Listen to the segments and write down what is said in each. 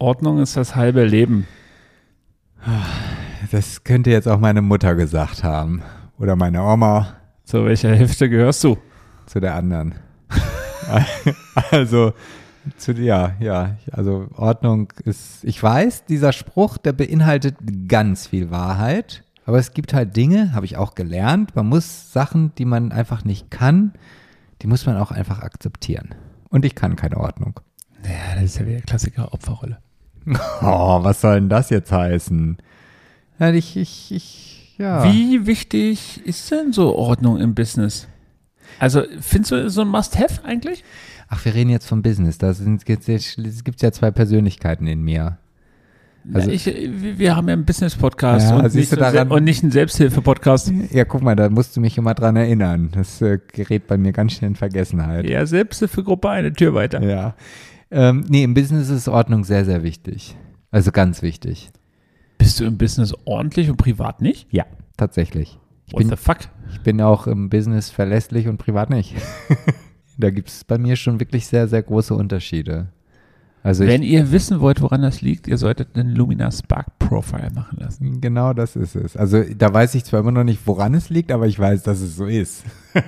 Ordnung ist das halbe Leben. Das könnte jetzt auch meine Mutter gesagt haben. Oder meine Oma. Zu welcher Hälfte gehörst du? Zu der anderen. also, zu, ja, ja, also Ordnung ist, ich weiß, dieser Spruch, der beinhaltet ganz viel Wahrheit. Aber es gibt halt Dinge, habe ich auch gelernt. Man muss Sachen, die man einfach nicht kann, die muss man auch einfach akzeptieren. Und ich kann keine Ordnung. Ja, das ist ja wieder Klassiker Opferrolle. Oh, was soll denn das jetzt heißen? Ja, ich, ich, ich, ja. Wie wichtig ist denn so Ordnung im Business? Also, findest du so ein Must-Have eigentlich? Ach, wir reden jetzt vom Business. Da gibt es ja zwei Persönlichkeiten in mir. Also, ich, wir haben ja einen Business-Podcast Ja, und, nicht daran- und nicht einen Selbsthilfe-Podcast. Ja, guck mal, da musst du mich immer dran erinnern. Das äh, gerät bei mir ganz schnell in Vergessenheit. Ja, Selbsthilfegruppe eine Tür weiter. Ja. Ähm, nee, im Business ist Ordnung sehr, sehr wichtig. Also ganz wichtig. Bist du im Business ordentlich und privat nicht? Ja, tatsächlich. Ich What bin, the fuck? ich bin auch im Business verlässlich und privat nicht. da gibt es bei mir schon wirklich sehr, sehr große Unterschiede. Also Wenn ich, ihr wissen wollt, woran das liegt, ihr solltet einen Lumina Spark Profile machen lassen. genau das ist es. Also da weiß ich zwar immer noch nicht, woran es liegt, aber ich weiß, dass es so ist.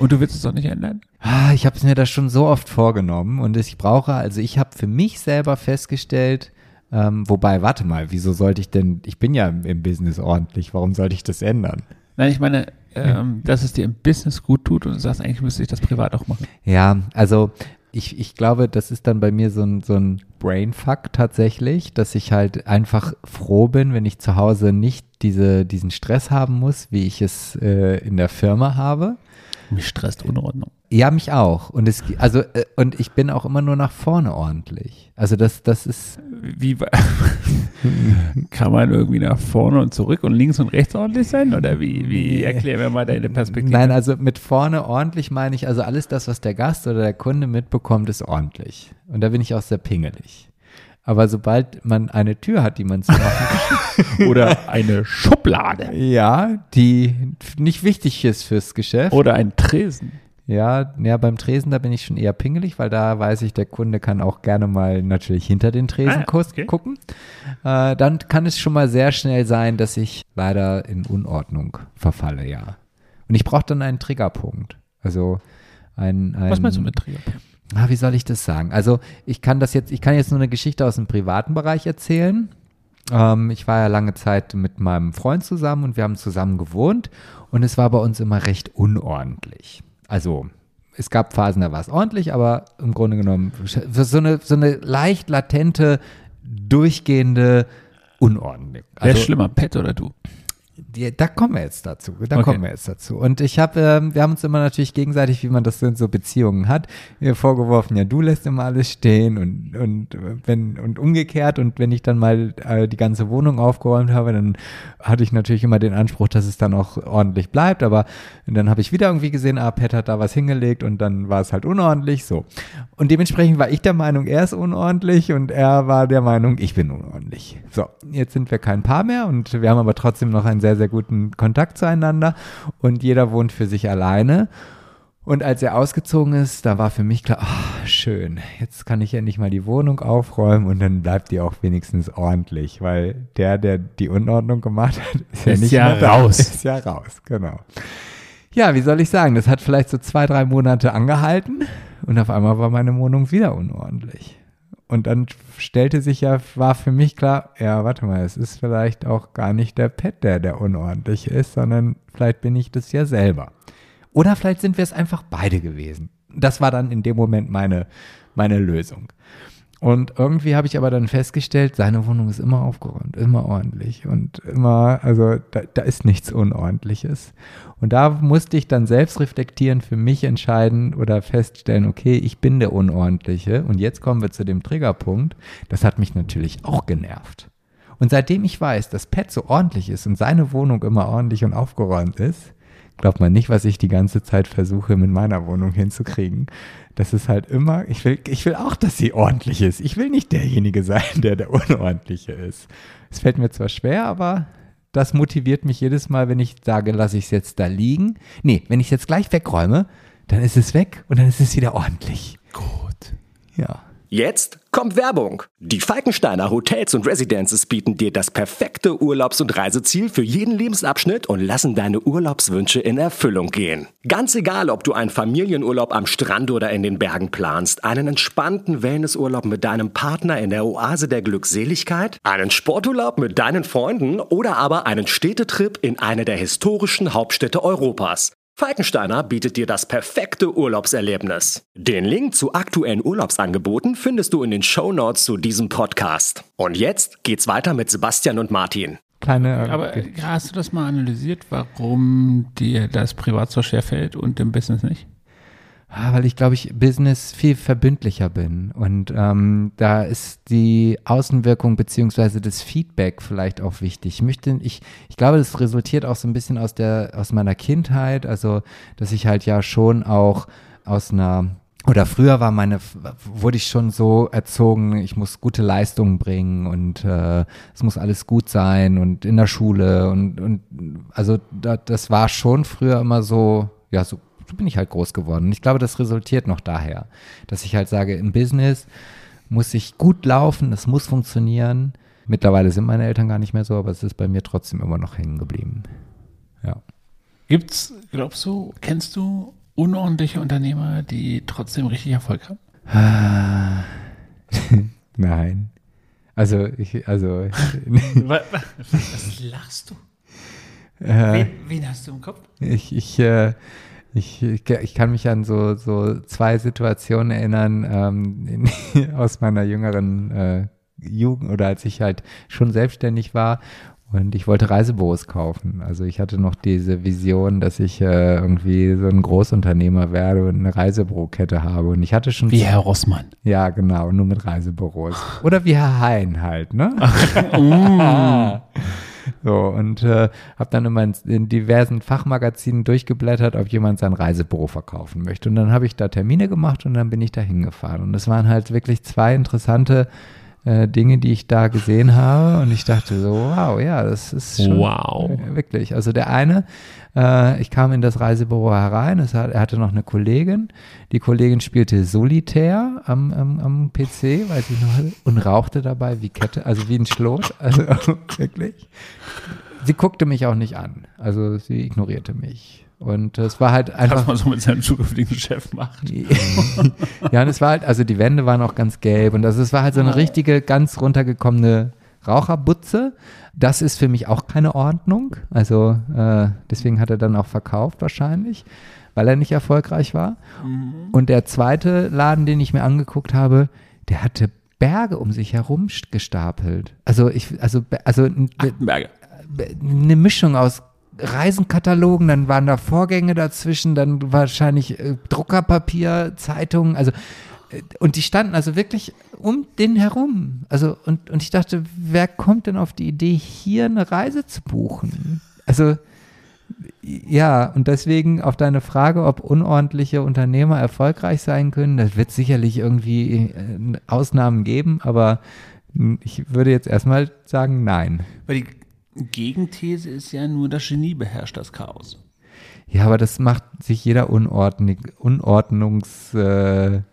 Und du willst es doch nicht ändern? Ah, Ich habe es mir das schon so oft vorgenommen und ich brauche, also ich habe für mich selber festgestellt, ähm, wobei, warte mal, wieso sollte ich denn, ich bin ja im, im Business ordentlich, warum sollte ich das ändern? Nein, ich meine, ähm, dass es dir im Business gut tut und du sagst, eigentlich müsste ich das privat auch machen. Ja, also ich, ich glaube, das ist dann bei mir so ein, so ein Brainfuck tatsächlich, dass ich halt einfach froh bin, wenn ich zu Hause nicht diese, diesen Stress haben muss, wie ich es äh, in der Firma habe. Mich stresst Unordnung. Ja, mich auch. Und es, also, äh, und ich bin auch immer nur nach vorne ordentlich. Also das, das ist, Wie kann man irgendwie nach vorne und zurück und links und rechts ordentlich sein? Oder wie, wie erklär mir mal deine Perspektive? Nein, also mit vorne ordentlich meine ich, also alles das, was der Gast oder der Kunde mitbekommt, ist ordentlich. Und da bin ich auch sehr pingelig. Aber sobald man eine Tür hat, die man zu machen Oder eine Schublade. ja, die nicht wichtig ist fürs Geschäft. Oder ein Tresen. Ja, ja, beim Tresen, da bin ich schon eher pingelig, weil da weiß ich, der Kunde kann auch gerne mal natürlich hinter den Tresen Ah, okay. gucken. Äh, dann kann es schon mal sehr schnell sein, dass ich leider in Unordnung verfalle, ja. Und ich brauche dann einen Triggerpunkt. Also ein, ein Was meinst du mit Träger? Ah, wie soll ich das sagen? Also ich kann das jetzt, ich kann jetzt nur eine Geschichte aus dem privaten Bereich erzählen. Ähm, ich war ja lange Zeit mit meinem Freund zusammen und wir haben zusammen gewohnt und es war bei uns immer recht unordentlich. Also es gab Phasen, da war es ordentlich, aber im Grunde genommen so eine, so eine leicht latente, durchgehende Unordnung. Wer Also, ist schlimmer, Pet oder du? Die, da kommen wir jetzt dazu. Da Okay. kommen wir jetzt dazu. Und ich habe, ähm, wir haben uns immer natürlich gegenseitig, wie man das in so Beziehungen hat, mir vorgeworfen, ja, du lässt immer alles stehen und, und äh, wenn und umgekehrt. Und wenn ich dann mal äh, die ganze Wohnung aufgeräumt habe, dann hatte ich natürlich immer den Anspruch, dass es dann auch ordentlich bleibt. Aber dann habe ich wieder irgendwie gesehen, ah, Pet hat da was hingelegt und dann war es halt unordentlich. So. Und dementsprechend war ich der Meinung, er ist unordentlich und er war der Meinung, ich bin unordentlich. So, jetzt sind wir kein Paar mehr und wir haben aber trotzdem noch einen sehr, sehr guten Kontakt zueinander und jeder wohnt für sich alleine. Und als er ausgezogen ist, da war für mich klar, ah, schön, jetzt kann ich endlich mal die Wohnung aufräumen und dann bleibt die auch wenigstens ordentlich, weil der, der die Unordnung gemacht hat, ist ja Ist nicht ja mehr da. raus. Ist ja raus, genau. Ja, wie soll ich sagen, das hat vielleicht so zwei, drei Monate angehalten und auf einmal war meine Wohnung wieder unordentlich. Und dann stellte sich ja, war für mich klar, ja, warte mal, es ist vielleicht auch gar nicht der Pet, der der unordentlich ist, sondern vielleicht bin ich das ja selber. Oder vielleicht sind wir es einfach beide gewesen. Das war dann in dem Moment meine, meine Lösung. Und irgendwie habe ich aber dann festgestellt, seine Wohnung ist immer aufgeräumt, immer ordentlich und immer, also da, da ist nichts Unordentliches. Und da musste ich dann selbst reflektieren, für mich entscheiden oder feststellen, okay, ich bin der Unordentliche. Und jetzt kommen wir zu dem Triggerpunkt. Das hat mich natürlich auch genervt. Und seitdem ich weiß, dass Pet so ordentlich ist und seine Wohnung immer ordentlich und aufgeräumt ist, glaubt man nicht, was ich die ganze Zeit versuche, mit meiner Wohnung hinzukriegen. Das ist halt immer, ich will, ich will auch, dass sie ordentlich ist. Ich will nicht derjenige sein, der der Unordentliche ist. Es fällt mir zwar schwer, aber das motiviert mich jedes Mal, wenn ich sage, lasse ich es jetzt da liegen. Nee, wenn ich es jetzt gleich wegräume, dann ist es weg und dann ist es wieder ordentlich. Gut. Ja. Jetzt kommt Werbung. Die Falkensteiner Hotels und Residences bieten dir das perfekte Urlaubs- und Reiseziel für jeden Lebensabschnitt und lassen deine Urlaubswünsche in Erfüllung gehen. Ganz egal, ob du einen Familienurlaub am Strand oder in den Bergen planst, einen entspannten Wellnessurlaub mit deinem Partner in der Oase der Glückseligkeit, einen Sporturlaub mit deinen Freunden oder aber einen Städtetrip in eine der historischen Hauptstädte Europas. Falkensteiner bietet dir das perfekte Urlaubserlebnis. Den Link zu aktuellen Urlaubsangeboten findest du in den Shownotes zu diesem Podcast. Und jetzt geht's weiter mit Sebastian und Martin. Kleine, Aber äh, hast du das mal analysiert, warum dir das privat so schwer fällt und im Business nicht? Ah, weil ich glaube ich Business viel verbindlicher bin und ähm, da ist die Außenwirkung beziehungsweise das Feedback vielleicht auch wichtig. Ich möchte, ich, ich glaube, das resultiert auch so ein bisschen aus der aus meiner Kindheit, also dass ich halt ja schon auch aus einer oder früher war meine, wurde ich schon so erzogen, ich muss gute Leistungen bringen und äh, es muss alles gut sein und in der Schule und, und also da, das war schon früher immer so, ja, so so bin ich halt groß geworden. Und ich glaube, das resultiert noch daher, dass ich halt sage, im Business muss ich gut laufen, es muss funktionieren. Mittlerweile sind meine Eltern gar nicht mehr so, aber es ist bei mir trotzdem immer noch hängen geblieben. Ja. Gibt's, glaubst du, kennst du unordentliche Unternehmer, die trotzdem richtig Erfolg haben? Nein. Also, ich, also. Was, lachst du? äh, Wen, wen hast du im Kopf? Ich, ich, äh, ich, ich, kann mich an so, so zwei Situationen erinnern ähm, in, aus meiner jüngeren äh, Jugend oder als ich halt schon selbstständig war und ich wollte Reisebüros kaufen. Also ich hatte noch diese Vision, dass ich äh, irgendwie so ein Großunternehmer werde und eine Reisebürokette habe. Und ich hatte schon. Wie Herr Rossmann. Ja, genau, nur mit Reisebüros. Oder wie Herr Hein halt, ne? So, und äh, habe dann immer in, in diversen Fachmagazinen durchgeblättert, ob jemand sein Reisebüro verkaufen möchte. Und dann habe ich da Termine gemacht und dann bin ich da hingefahren. Und das waren halt wirklich zwei interessante äh, Dinge, die ich da gesehen habe. Und ich dachte so, wow, ja, das ist schon Wow. äh, wirklich. Also der eine, äh, ich kam in das Reisebüro herein, hat, er hatte noch eine Kollegin. Die Kollegin spielte Solitär am, am, am PC, weiß ich noch, und rauchte dabei wie Kette, also wie ein Schlot. Also wirklich. Sie guckte mich auch nicht an. Also sie ignorierte mich. Und es war halt Was einfach. man so mit seinem zukünftigen Chef macht. ja, und es war halt, also die Wände waren auch ganz gelb und also es war halt so eine richtige, ganz runtergekommene Raucherbutze. Das ist für mich auch keine Ordnung. Also äh, deswegen hat er dann auch verkauft wahrscheinlich, weil er nicht erfolgreich war. Und der zweite Laden, den ich mir angeguckt habe, der hatte Berge um sich herum gestapelt. Also ich, also, also Achtenberger. eine Mischung aus Reisenkatalogen, dann waren da Vorgänge dazwischen, dann wahrscheinlich äh, Druckerpapier, Zeitungen, also und die standen also wirklich um den herum. Also und, und ich dachte, wer kommt denn auf die Idee, hier eine Reise zu buchen? Also ja, und deswegen auf deine Frage, ob unordentliche Unternehmer erfolgreich sein können, das wird sicherlich irgendwie äh, Ausnahmen geben, aber ich würde jetzt erstmal sagen, nein. Weil die Gegenthese ist ja nur, das Genie beherrscht das Chaos. Ja, aber das macht sich jeder Unordnung, Unordnungsliebende, äh,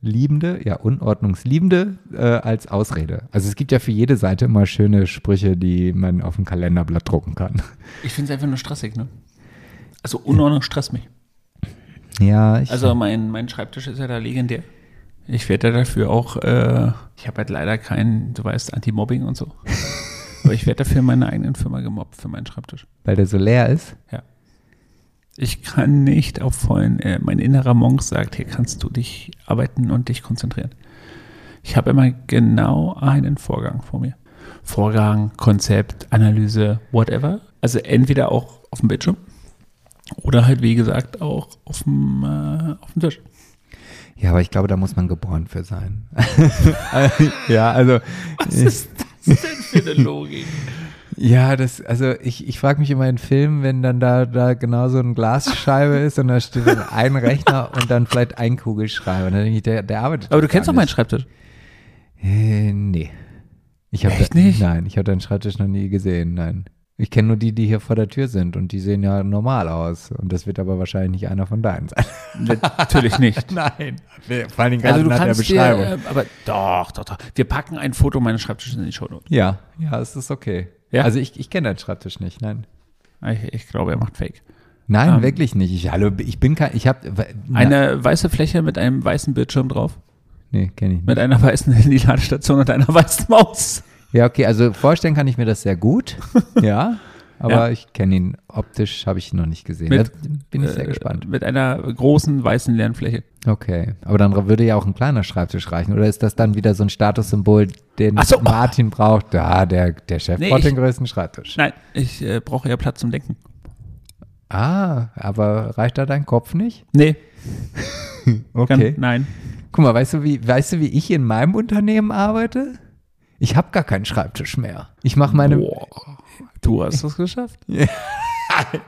Liebende, ja, Unordnungsliebende äh, als Ausrede. Also es gibt ja für jede Seite immer schöne Sprüche, die man auf dem Kalenderblatt drucken kann. Ich finde es einfach nur stressig, ne? Also Unordnung stresst mich. Ja, ich, Also mein, mein Schreibtisch ist ja da legendär. Ich werde ja dafür auch, äh, ich habe halt leider kein, du weißt, Anti-Mobbing und so. Aber ich werde dafür in meiner eigenen Firma gemobbt für meinen Schreibtisch. weil der so leer ist. Ich kann nicht auf vollen, äh, mein innerer Monk sagt, hier kannst du dich arbeiten und dich konzentrieren. Ich habe immer genau einen Vorgang vor mir. Vorgang, Konzept, Analyse, whatever. Also entweder auch auf dem Bildschirm oder halt, wie gesagt, auch auf dem, äh, auf dem Tisch. Ja, aber ich glaube, da muss man geboren für sein. ja, also Was ist das denn für eine Logik? Ja, das, also ich, ich frage mich immer in Filmen, wenn dann da, da genau so eine Glasscheibe ist und da steht dann ein Rechner und dann vielleicht ein Kugelschreiber. Und dann denke ich, der, der arbeitet. Aber du kennst doch meinen. Schreibtisch. Äh, nee. Ich hab Echt da, nicht? Nein, ich habe deinen Schreibtisch noch nie gesehen, nein. Ich kenne nur die, die hier vor der Tür sind und die sehen ja normal aus. Und das wird aber wahrscheinlich nicht einer von deinen sein. Natürlich nicht. Nein. Vor allem Also du kannst dir, äh, aber doch, doch, doch. Wir packen ein Foto meines Schreibtisches in die Show Notes. ja, ja, es ist okay. Ja? Also ich, ich kenne deinen Schreibtisch nicht, nein. Ich, ich glaube, er macht Fake. Nein, Ähm. wirklich nicht. Ich, hallo, ich bin kein, ich habe, Eine weiße Fläche mit einem weißen Bildschirm drauf, nee, kenne ich nicht. mit einer weißen Handy-Ladestation und einer weißen Maus. Ja, okay, also vorstellen kann ich mir das sehr gut, ja, aber Ja. ich kenne ihn optisch, habe ich ihn noch nicht gesehen. Mit, da bin ich sehr Äh, gespannt. Mit einer großen weißen leeren Fläche. Okay, aber dann würde ja auch ein kleiner Schreibtisch reichen, oder ist das dann wieder so ein Statussymbol, den so. Martin braucht? Ja, der, der Chef Nee, braucht ich- den größten Schreibtisch. Nein, ich äh, brauche ja Platz zum Denken. Ah, aber reicht da dein Kopf nicht? Nee, Okay. kann, nein. Guck mal, weißt du, wie, weißt du, wie ich in meinem Unternehmen arbeite? Ich habe gar keinen Schreibtisch mehr. Ich mache meine. Boah, du hast es geschafft.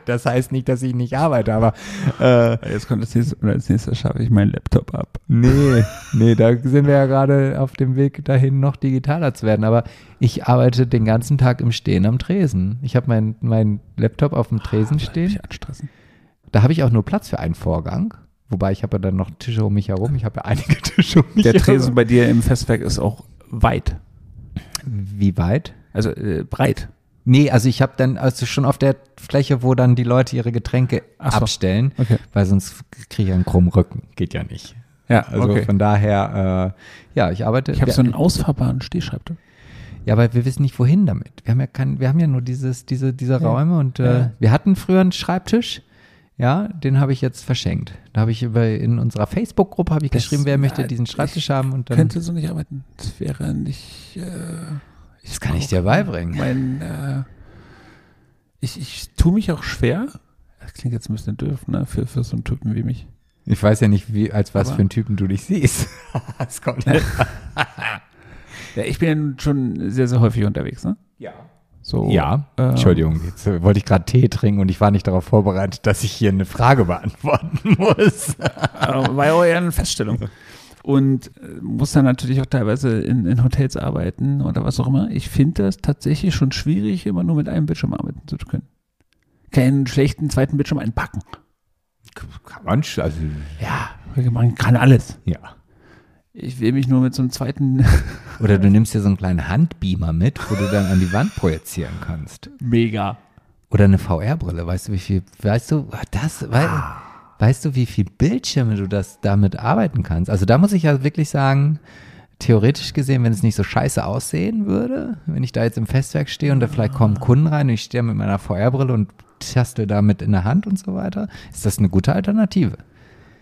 Das heißt nicht, dass ich nicht arbeite, aber äh, Jetzt kommt das nächste, oder als nächstes schaffe ich meinen Laptop ab. nee, nee, da sind wir ja gerade auf dem Weg dahin, noch digitaler zu werden. Aber ich arbeite den ganzen Tag im Stehen am Tresen. Ich habe meinen mein Laptop auf dem Tresen stehen. Mich anstressen. Da habe ich auch nur Platz für einen Vorgang. Wobei ich habe ja dann noch Tische um mich herum. Ich habe ja einige Tische um mich Der herum. Tresen bei dir im Festwerk ist auch weit. Wie weit? Also äh, breit. Nee, also ich habe dann also schon auf der Fläche, wo dann die Leute ihre Getränke so. abstellen, Okay. weil sonst kriege ich einen krummen Rücken. Geht ja nicht. Ja, Also okay. von daher, äh, ja, ich arbeite. Ich habe so einen ausfahrbaren Stehschreibtisch. ja, aber wir wissen nicht, wohin damit. Wir haben ja kein, wir haben ja nur dieses, diese, diese Räume und äh, Ja. wir hatten früher einen Schreibtisch. Ja, den habe ich jetzt verschenkt. Da habe ich über in unserer Facebook-Gruppe habe ich Das- geschrieben, wer möchte ja, diesen Schreibtisch haben und dann Könnte so nicht arbeiten. Das wäre nicht. Äh, Das kann ich dir beibringen. Mein, äh, ich, ich tue mich auch schwer. Das klingt jetzt ein bisschen doof, ne? Für, für so einen Typen wie mich. Ich weiß ja nicht, wie, als was Aber- für einen Typen du dich siehst. Es kommt Ja, ich bin ja schon sehr, sehr häufig unterwegs, ne? Ja. So, Ja, äh, Entschuldigung, jetzt äh, wollte ich gerade Tee trinken und ich war nicht darauf vorbereitet, dass ich hier eine Frage beantworten muss. Äh, war ja Und äh, muss dann natürlich auch teilweise in, in Hotels arbeiten oder was auch immer. Ich finde das tatsächlich schon schwierig, immer nur mit einem Bildschirm arbeiten zu können. Keinen schlechten zweiten Bildschirm einpacken. Kann man also, Ja, man kann alles. ja. Ich will mich nur mit so einem zweiten Oder du nimmst dir so einen kleinen Handbeamer mit, wo du dann an die Wand projizieren kannst. mega. Oder eine VR-Brille, weißt du, wie viel, weißt du, das, wei weißt du, wie viel Bildschirme du das damit arbeiten kannst? Also da muss ich ja wirklich sagen, theoretisch gesehen, wenn es nicht so scheiße aussehen würde, wenn ich da jetzt im Festwerk stehe und da vielleicht kommen Kunden rein und ich stehe mit meiner VR-Brille und tastel damit in der Hand und so weiter, ist das eine gute Alternative.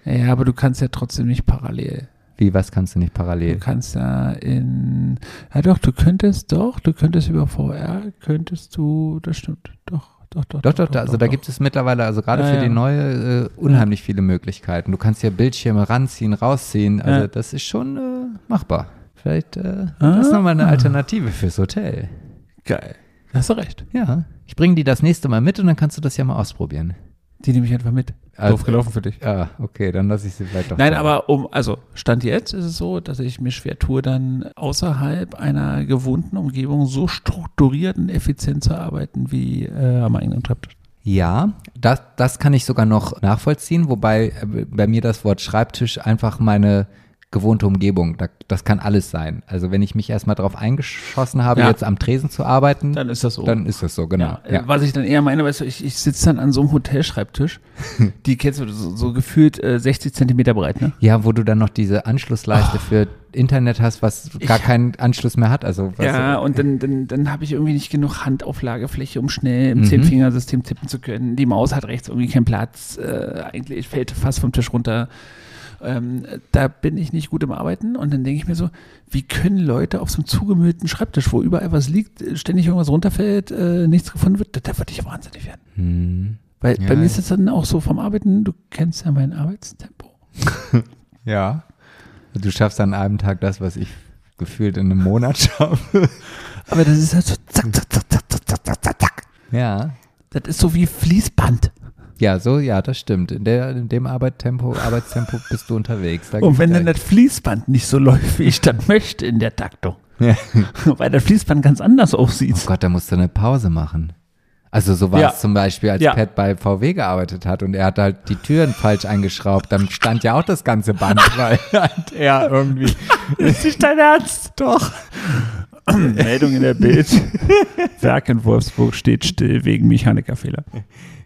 Ja, aber du kannst ja trotzdem nicht parallel. Wie, was kannst du nicht Du parallel? kannst ja in, ja doch, du könntest doch, du könntest über VR, könntest du, das stimmt, doch, doch, doch. Doch, doch, da, also da gibt es mittlerweile, also gerade Ja, für ja. die neue, äh, unheimlich viele Möglichkeiten. Du kannst ja Bildschirme ranziehen, rausziehen, also Ja. das ist schon äh, machbar. Vielleicht, äh, das ist nochmal eine Ah. Alternative fürs Hotel. Geil. Hast du recht. Ja, ich bringe die das nächste Mal mit und dann kannst du das ja mal ausprobieren. Die nehme ich einfach mit. Also- Doof gelaufen für dich. Ja, okay, dann lasse ich sie doch. Nein, da. aber um, also Stand jetzt ist es so, dass ich mir schwer tue, dann außerhalb einer gewohnten Umgebung so strukturiert und effizient zu arbeiten wie äh, am eigenen Schreibtisch. Ja, das, das kann ich sogar noch nachvollziehen, wobei äh, bei mir das Wort Schreibtisch einfach meine gewohnte Umgebung, da, das kann alles sein. Also wenn ich mich erstmal darauf eingeschossen habe, Ja. jetzt am Tresen zu arbeiten, Dann ist das so. dann ist das so, genau. Ja, Ja. äh, Was ich dann eher meine, weißt du, ich, ich sitze dann an so einem Hotelschreibtisch, die kennst du so, so gefühlt äh, 60 Zentimeter breit, ne? Ja, wo du dann noch diese Anschlussleiste für Internet hast, was gar Ich- keinen Anschluss mehr hat. Also was, Ja, und dann, dann, dann habe ich irgendwie nicht genug Handauflagefläche, um schnell im Mhm. Zehnfingersystem tippen zu können. Die Maus hat rechts irgendwie keinen Platz. Äh, eigentlich fällt fast vom Tisch runter ähm, da bin ich nicht gut im Arbeiten. Und dann denke ich mir so, wie können Leute auf so einem zugemüllten Schreibtisch, wo überall was liegt, ständig irgendwas runterfällt, äh, nichts gefunden wird, da, da würde ich wahnsinnig werden. Hm. Weil ja, bei mir ist es dann auch so vom Arbeiten, du kennst ja mein Arbeitstempo. ja. Du schaffst an einem Tag das, was ich gefühlt in einem Monat schaffe. Aber das ist halt so zack, zack, zack, zack, zack, zack, zack, zack. Ja. Das ist so wie Fließband. Ja, so, ja, das stimmt. In, der, in dem Arbeitstempo, Arbeitstempo bist du unterwegs. Und wenn dann das Fließband nicht so läuft, wie ich das möchte in der Taktung, ja. weil das Fließband ganz anders Oh aussieht. Gott, da musst du eine Pause machen. Also so war Ja. es zum Beispiel, als Ja. Pat bei VW gearbeitet hat und er hat halt die Türen falsch eingeschraubt, dann stand ja auch das ganze Band, weil halt er irgendwie Ist nicht dein Ernst? Doch. Meldung in der Bild. Werk in Wolfsburg steht still wegen Mechanikerfehler.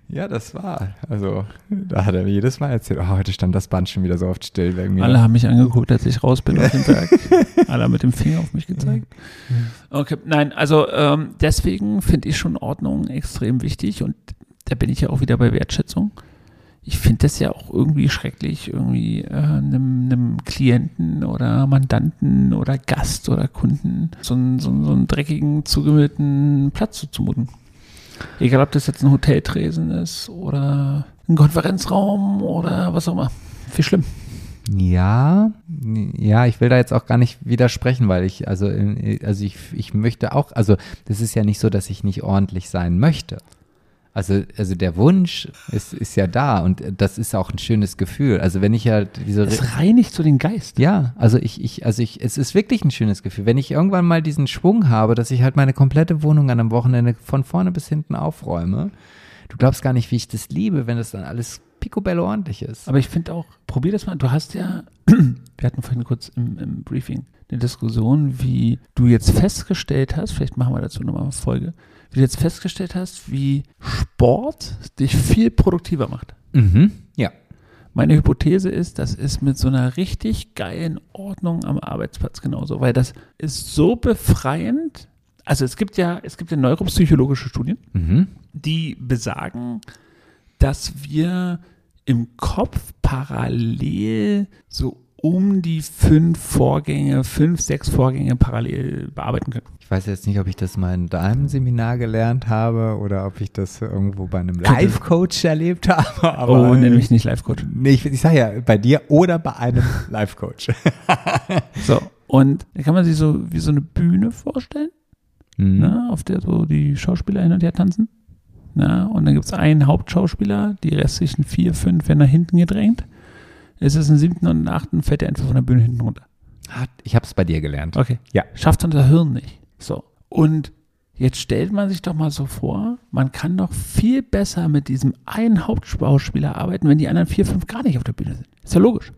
Ja, das war. Also, da hat er mir jedes Mal erzählt, oh, heute stand das Band schon wieder so oft still wegen mir. Alle haben mich angeguckt, als ich raus bin aus dem Werk. Alle haben mit dem Finger auf mich gezeigt. Okay, nein, also ähm, deswegen finde ich schon Ordnung extrem wichtig und da bin ich ja auch wieder bei Wertschätzung. Ich finde das ja auch irgendwie schrecklich, irgendwie äh, einem, Klienten oder Mandanten oder Gast oder Kunden so einen, so so dreckigen, zugemüllten Platz zuzumuten. Egal, ob das jetzt ein Hoteltresen ist oder ein Konferenzraum oder was auch immer. Viel schlimm. Ja, ja, ich will da jetzt auch gar nicht widersprechen, weil ich, also, also ich, ich möchte auch, also das ist ja nicht so, dass ich nicht ordentlich sein möchte. Also, also der Wunsch ist, ist ja da und das ist auch ein schönes Gefühl. Also wenn ich ja diese Es reinigt so den Geist. Ja, also ich, ich, also ich, es ist wirklich ein schönes Gefühl. Wenn ich irgendwann mal diesen Schwung habe, dass ich halt meine komplette Wohnung an einem Wochenende von vorne bis hinten aufräume, du glaubst gar nicht, wie ich das liebe, wenn das dann alles picobello ordentlich ist. Aber ich finde auch, probier das mal. Du hast ja, wir hatten vorhin kurz im, im Briefing eine Diskussion, wie du jetzt festgestellt hast, vielleicht machen wir dazu nochmal eine Folge, wie du jetzt festgestellt hast, wie Sport dich viel produktiver macht. Mhm. Ja. Meine Hypothese ist, das ist mit so einer richtig geilen Ordnung am Arbeitsplatz genauso, weil das ist so befreiend. Also es gibt ja, es gibt ja neuropsychologische Studien, Mhm. die besagen, dass wir im Kopf parallel so um die fünf Vorgänge, fünf, sechs Vorgänge parallel bearbeiten können. Ich weiß jetzt nicht, ob ich das mal in deinem Seminar gelernt habe oder ob ich das irgendwo bei einem Live-Coach erlebt habe. Aber oh, nenn mich nicht Live-Coach. Nee, ich, ich sage ja, bei dir oder bei einem Live-Coach. So, und da kann man sich so wie so eine Bühne vorstellen, Mhm. ne, auf der so die Schauspieler hin und her tanzen. Ne, und dann gibt es einen Hauptschauspieler, die restlichen vier, fünf werden nach hinten gedrängt. Es ist im siebten und achten, fällt er einfach von der Bühne hinten runter. Ich habe es bei dir gelernt. Okay. Ja. Schafft unser Hirn nicht. So. Und jetzt stellt man sich doch mal so vor, man kann doch viel besser mit diesem einen Hauptschauspieler arbeiten, wenn die anderen vier, fünf gar nicht auf der Bühne sind. Ist ja logisch.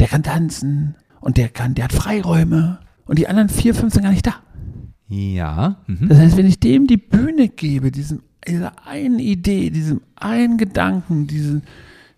Der kann tanzen und der kann, der hat Freiräume und die anderen vier, fünf sind gar nicht da. Ja. Mhm. Das heißt, wenn ich dem die Bühne gebe, diesem, dieser einen Idee, diesem einen Gedanken, diesen,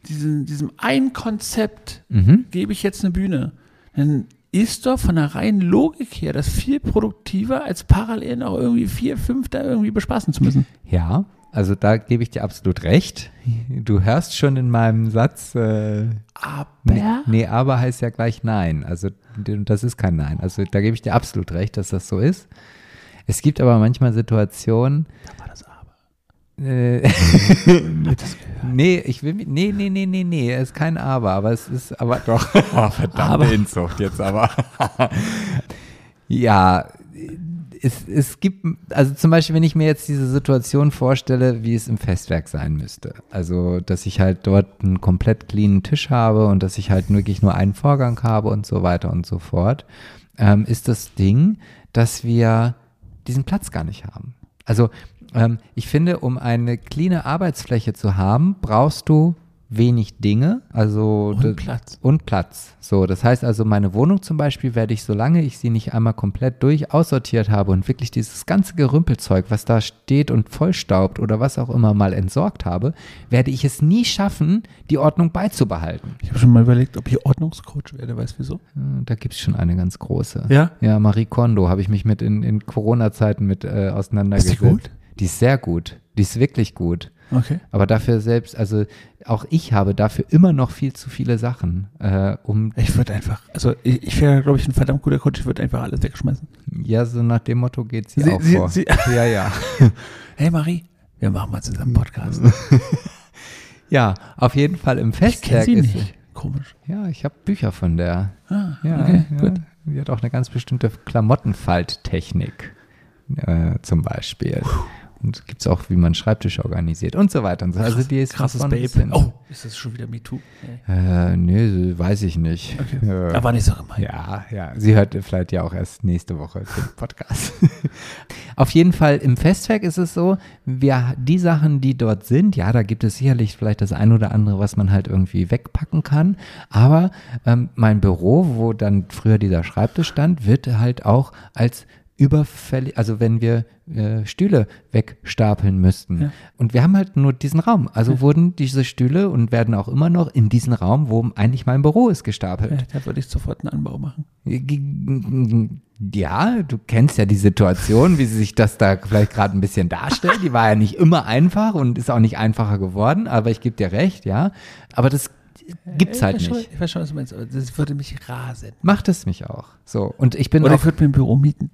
diesen, diesem einen Konzept, Mhm. gebe ich jetzt eine Bühne, dann ist doch von der reinen Logik her das viel produktiver, als parallel noch irgendwie vier, fünf da irgendwie bespaßen zu müssen. Ja, also da gebe ich dir absolut recht. Du hörst schon in meinem Satz, äh, Aber nee, nee, aber heißt ja gleich nein. Also das ist kein Nein. Also da gebe ich dir absolut recht, dass das so ist. Es gibt aber manchmal Situationen, da war das. Äh, nee, ich will, nee, nee, nee, nee, nee, es ist kein Aber, aber es ist, aber doch, oh, verdammte Aber. Inzucht jetzt aber. ja, es, es gibt, also zum Beispiel, wenn ich mir jetzt diese Situation vorstelle, wie es im Festwerk sein müsste. Also, dass ich halt dort einen komplett cleanen Tisch habe und dass ich halt wirklich nur einen Vorgang habe und so weiter und so fort, ähm, ist das Ding, dass wir diesen Platz gar nicht haben. Also, ähm, ich finde, um eine cleane Arbeitsfläche zu haben, brauchst du wenig Dinge, also Und Platz. und Platz. So, das heißt also, meine Wohnung zum Beispiel werde ich, solange ich sie nicht einmal komplett durch aussortiert habe und wirklich dieses ganze Gerümpelzeug, was da steht und vollstaubt oder was auch immer mal entsorgt habe, werde ich es nie schaffen, die Ordnung beizubehalten. Ich habe schon mal überlegt, ob ich Ordnungscoach werde, weißt du wieso? Äh, Da gibt es schon eine ganz große. Ja? Ja, Marie Kondo habe ich mich mit in, in Corona-Zeiten mit äh, auseinandergesetzt. Ist die gut? Die ist sehr gut. Die ist wirklich gut. Okay. Aber dafür selbst, also auch ich habe dafür immer noch viel zu viele Sachen, äh, um Ich würde einfach, also ich, ich wäre, glaube ich, ein verdammt guter Coach, ich würde einfach alles wegschmeißen. Ja, so nach dem Motto geht sie, Sie- auch sie- vor. sie- ja, ja. Hey Marie, wir machen mal zusammen Podcast. Ja, auf jeden Fall im Ich Festwerk sie ist nicht. Komisch. Ja, ich habe Bücher von der. Ah, Ja, okay, ja. gut. Die hat auch eine ganz bestimmte Klamottenfalttechnik, äh, zum Beispiel. Und gibt es auch, wie man Schreibtische organisiert und so weiter und so. Also die ist Krasses Babe. bis hin. Oh, ist das schon wieder MeToo? Nee. Äh, nee, weiß ich nicht. Äh, Aber nicht so gemein. ja, ja. Sie hört vielleicht ja auch erst nächste Woche den Podcast. Auf jeden Fall im Festwerk ist es so, wir, die Sachen, die dort sind, ja, da gibt es sicherlich vielleicht das ein oder andere, was man halt irgendwie wegpacken kann. Aber ähm, mein Büro, wo dann früher dieser Schreibtisch stand, wird halt auch als überfällig, also wenn wir äh, Stühle wegstapeln müssten. Ja. Und wir haben halt nur diesen Raum. Also wurden diese Stühle und werden auch immer noch in diesen Raum, wo eigentlich mein Büro ist, gestapelt. Ja, da würde ich sofort einen Anbau machen. Ja, du kennst ja die Situation, wie sich das da vielleicht gerade ein bisschen darstellt. Die war ja nicht immer einfach und ist auch nicht einfacher geworden, aber ich gebe dir recht, ja. Aber das gibt's halt ich weiß nicht. Schon, ich weiß schon, was du meinst, aber das würde mich rasen. Macht es mich auch. So. Und ich bin Oder auch, ich würde mir ein Büro mieten.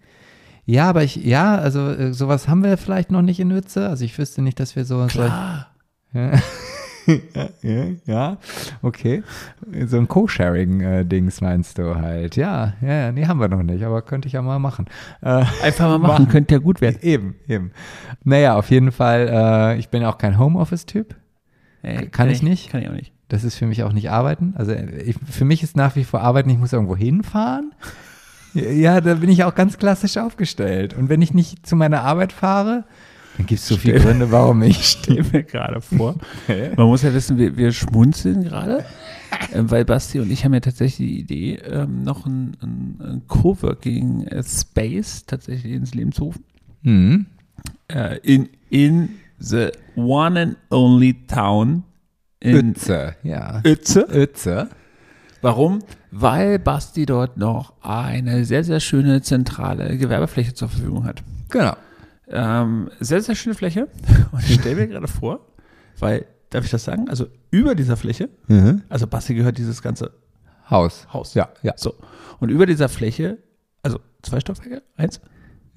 Ja, aber ich, ja, also äh, sowas haben wir vielleicht noch nicht in Nütze. Also ich wüsste nicht, dass wir so, Klar. ja, ja, ja, okay. So ein Co-Sharing-Dings meinst du halt. Ja, ja, nee, haben wir noch nicht, aber könnte ich ja mal machen. Äh, Einfach mal machen, könnte ja gut werden. Eben, eben. Naja, auf jeden Fall, äh, ich bin auch kein Homeoffice-Typ. Ey, kann ich nicht? Kann ich auch nicht. Das ist für mich auch nicht Arbeiten. Also ich, für mich ist nach wie vor Arbeiten, ich muss irgendwo hinfahren. Ja, da bin ich auch ganz klassisch aufgestellt. Und wenn ich nicht zu meiner Arbeit fahre, dann gibt es so viele. Gründe, warum ich Stell mir gerade vor. Man muss ja wissen, wir, wir schmunzeln gerade, äh, weil Basti und ich haben ja tatsächlich die Idee, ähm, noch ein, ein, ein Coworking äh, Space tatsächlich ins Leben zu rufen. Hm. Äh, in, in the one and only town in Ötze, ja. Uetze. Ötze. Warum? Weil Basti dort noch eine sehr, sehr schöne zentrale Gewerbefläche zur Verfügung hat. Genau. Ähm, sehr, sehr schöne Fläche. Und ich stelle mir gerade vor, weil, darf ich das sagen? Also über dieser Fläche, Mhm. also Basti gehört dieses ganze Haus. Haus. Ja, ja. So. Und über dieser Fläche, also zwei Stockwerke, eins,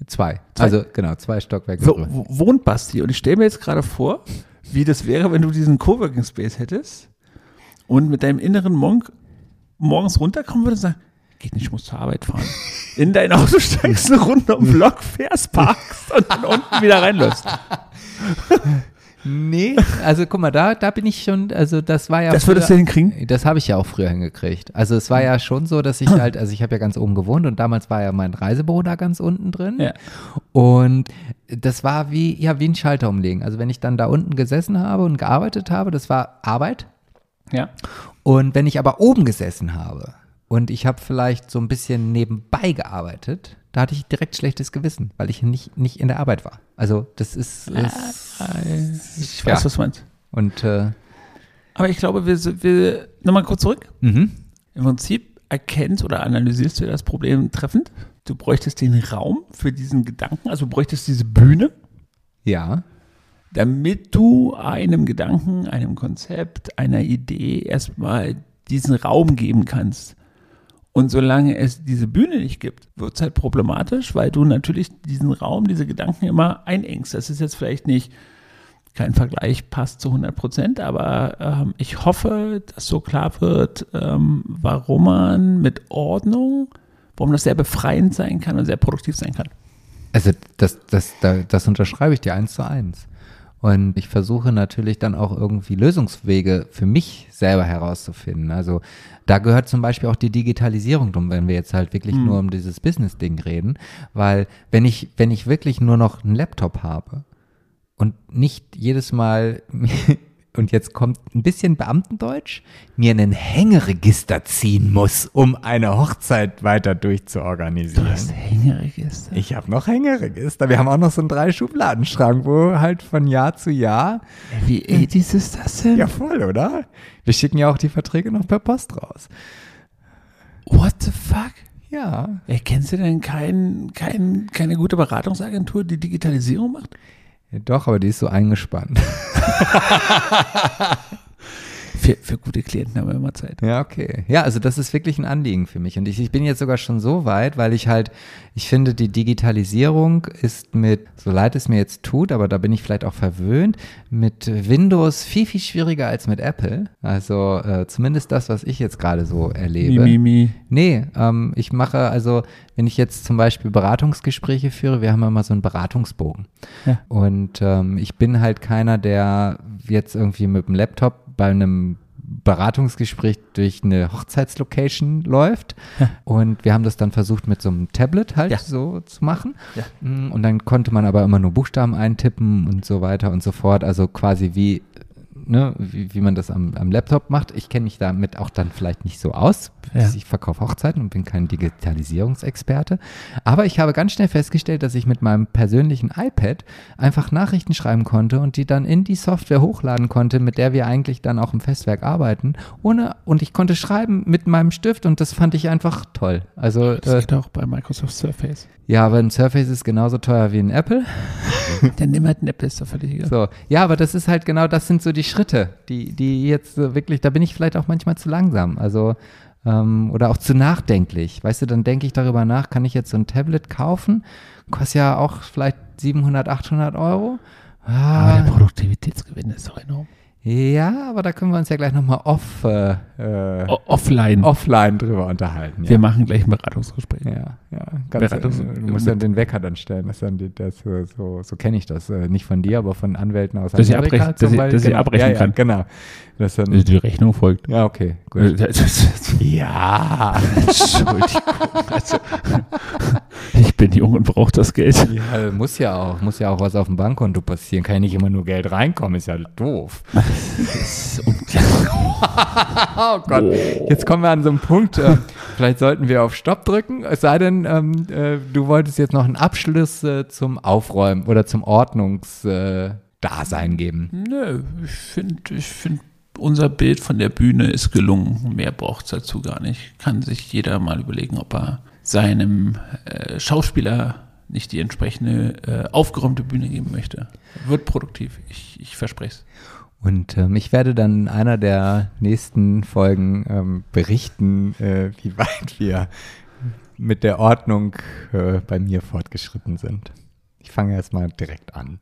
Zwei. Zwei. Also genau, zwei Stockwerke. drüber. wo wohnt Basti. Und ich stelle mir jetzt gerade vor, wie das wäre, wenn du diesen Coworking Space hättest und mit deinem inneren Monk morgens runterkommen würdest und sagen, geht nicht, ich muss zur Arbeit fahren. In dein Auto steigst, eine Runde um den Block fährst, parkst und dann unten wieder reinläufst. Nee, also guck mal, da, da bin ich schon, also das war ja. Das würdest du früher- hinkriegen? Das habe ich ja auch früher hingekriegt. Also es war ja schon so, dass ich halt, also ich habe ja ganz oben gewohnt und damals war ja mein Reisebüro da ganz unten drin. Ja. Und das war wie, ja, wie ein Schalter umlegen. Also wenn ich dann da unten gesessen habe und gearbeitet habe, das war Arbeit. Ja. Und wenn ich aber oben gesessen habe und ich habe vielleicht so ein bisschen nebenbei gearbeitet, da hatte ich direkt schlechtes Gewissen, weil ich nicht, nicht in der Arbeit war. Also das ist, ist Ich weiß, Ja. was du meinst. und äh, Aber ich glaube, wir, sind- wir nochmal kurz zurück. mhm. Im Prinzip erkennst oder analysierst du das Problem treffend. Du bräuchtest den Raum für diesen Gedanken, also du bräuchtest diese Bühne, ja, damit du einem Gedanken, einem Konzept, einer Idee erstmal diesen Raum geben kannst. Und solange es diese Bühne nicht gibt, wird es halt problematisch, weil du natürlich diesen Raum, diese Gedanken immer einengst. Das ist jetzt vielleicht nicht kein Vergleich, passt zu 100 Prozent, aber ähm, ich hoffe, dass so klar wird, ähm, warum man mit Ordnung, warum das sehr befreiend sein kann und sehr produktiv sein kann. Also das, das, da- das unterschreibe ich dir eins zu eins. Und ich versuche natürlich dann auch irgendwie Lösungswege für mich selber herauszufinden. Also da gehört zum Beispiel auch die Digitalisierung drum, wenn wir jetzt halt wirklich nur um dieses Business-Ding reden. Weil wenn ich, wenn ich wirklich nur noch einen Laptop habe und nicht jedes Mal, und jetzt kommt ein bisschen Beamtendeutsch, mir einen Hängeregister ziehen muss, um eine Hochzeit weiter durchzuorganisieren. Du hast Hängeregister. Ich habe noch Hängeregister. Wir haben auch noch so einen drei Schubladenschrank, wo halt von Jahr zu Jahr. Wie 80s ist das denn? Ja, voll, oder? Wir schicken ja auch die Verträge noch per Post raus. What the fuck? Ja. Ey, kennst du denn kein, kein, keine gute Beratungsagentur, die Digitalisierung macht? Ja. Doch, aber die ist so eingespannt. Für, für gute Klienten haben wir immer Zeit. Ja, okay. Ja, also das ist wirklich ein Anliegen für mich. Und ich, ich bin jetzt sogar schon so weit, weil ich halt, ich finde, die Digitalisierung ist mit, so leid es mir jetzt tut, aber da bin ich vielleicht auch verwöhnt, mit Windows viel, viel schwieriger als mit Apple. Also äh, zumindest das, was ich jetzt gerade so erlebe. Mi, mi, mi. Nee, ähm, ich mache also, wenn ich jetzt zum Beispiel Beratungsgespräche führe, wir haben immer so einen Beratungsbogen. Ja. Und ähm, ich bin halt keiner, der jetzt irgendwie mit dem Laptop bei einem Beratungsgespräch durch eine Hochzeitslocation läuft. Ja. Und wir haben das dann versucht mit so einem Tablet halt Ja. so zu machen. Ja. Mm, Und dann konnte man aber immer nur Buchstaben eintippen und so weiter und so fort. Also quasi wie, ne, wie, wie man das am, am Laptop macht. Ich kenne mich damit auch dann vielleicht nicht so aus. Ja. Ich verkaufe Hochzeiten und bin kein Digitalisierungsexperte. Aber ich habe ganz schnell festgestellt, dass ich mit meinem persönlichen iPad einfach Nachrichten schreiben konnte und die dann in die Software hochladen konnte, mit der wir eigentlich dann auch im Festwerk arbeiten. Ohne, und ich konnte schreiben mit meinem Stift und das fand ich einfach toll. Also, Das äh, geht auch bei Microsoft Surface. ja, aber ein Surface ist genauso teuer wie ein Apple. Dann nimm halt ein Apple, ist doch völlig egal. So, ja, aber das ist halt genau, das sind so die Schritte, die, die jetzt so wirklich, da bin ich vielleicht auch manchmal zu langsam, also ähm, oder auch zu nachdenklich. Weißt du, dann denke ich darüber nach, kann ich jetzt so ein Tablet kaufen? Kostet ja auch vielleicht 700, 800 Euro. Aber Ah, der Produktivitätsgewinn ist doch enorm. Ja, aber da können wir uns ja gleich nochmal off, äh, äh, offline. offline drüber unterhalten. Wir machen gleich ein Beratungsgespräch. Ja, ja. Ganz, Beratungs- äh, du musst dann den Wecker dann stellen. Das dann die, das, so, so, so kenne ich das. Äh, nicht von dir, aber von Anwälten aus Dass ich Amerika zum dass ich- dass ich genau. abrechnen ja, ja, kann. Genau. Das dann, Die Rechnung folgt. ja, okay, gut. Äh, Ja. Entschuldigung. Also, und brauche das Geld. ja, muss ja auch, muss ja auch was auf dem Bankkonto passieren. Kann ja nicht immer nur Geld reinkommen, ist ja doof. Ist. Oh Gott, jetzt kommen wir an so einen Punkt. Äh, vielleicht sollten wir auf Stopp drücken. Es sei denn, ähm, äh, du wolltest jetzt noch einen Abschluss äh, zum Aufräumen oder zum Ordnungsdasein äh, geben. Nö, ich finde, ich find, unser Bild von der Bühne ist gelungen. Mehr braucht es dazu gar nicht. Kann sich jeder mal überlegen, ob er seinem äh, Schauspieler nicht die entsprechende äh, aufgeräumte Bühne geben möchte. Wird produktiv, ich, ich verspreche es. Und ähm, ich werde dann in einer der nächsten Folgen ähm, berichten, äh, wie weit wir mit der Ordnung äh, bei mir fortgeschritten sind. Ich fange erstmal direkt an.